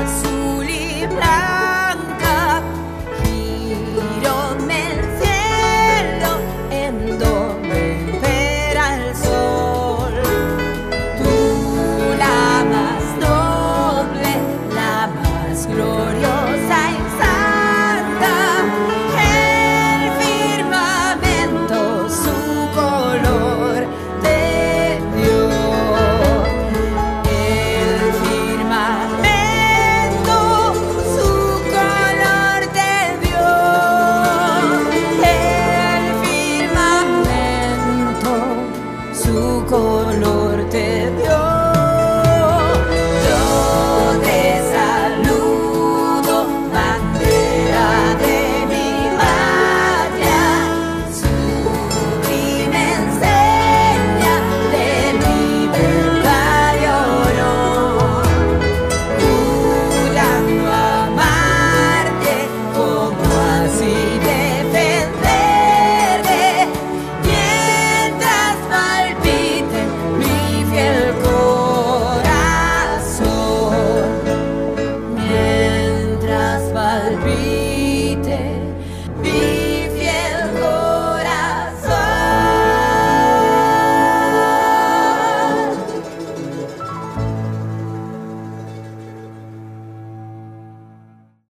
us. Tu color.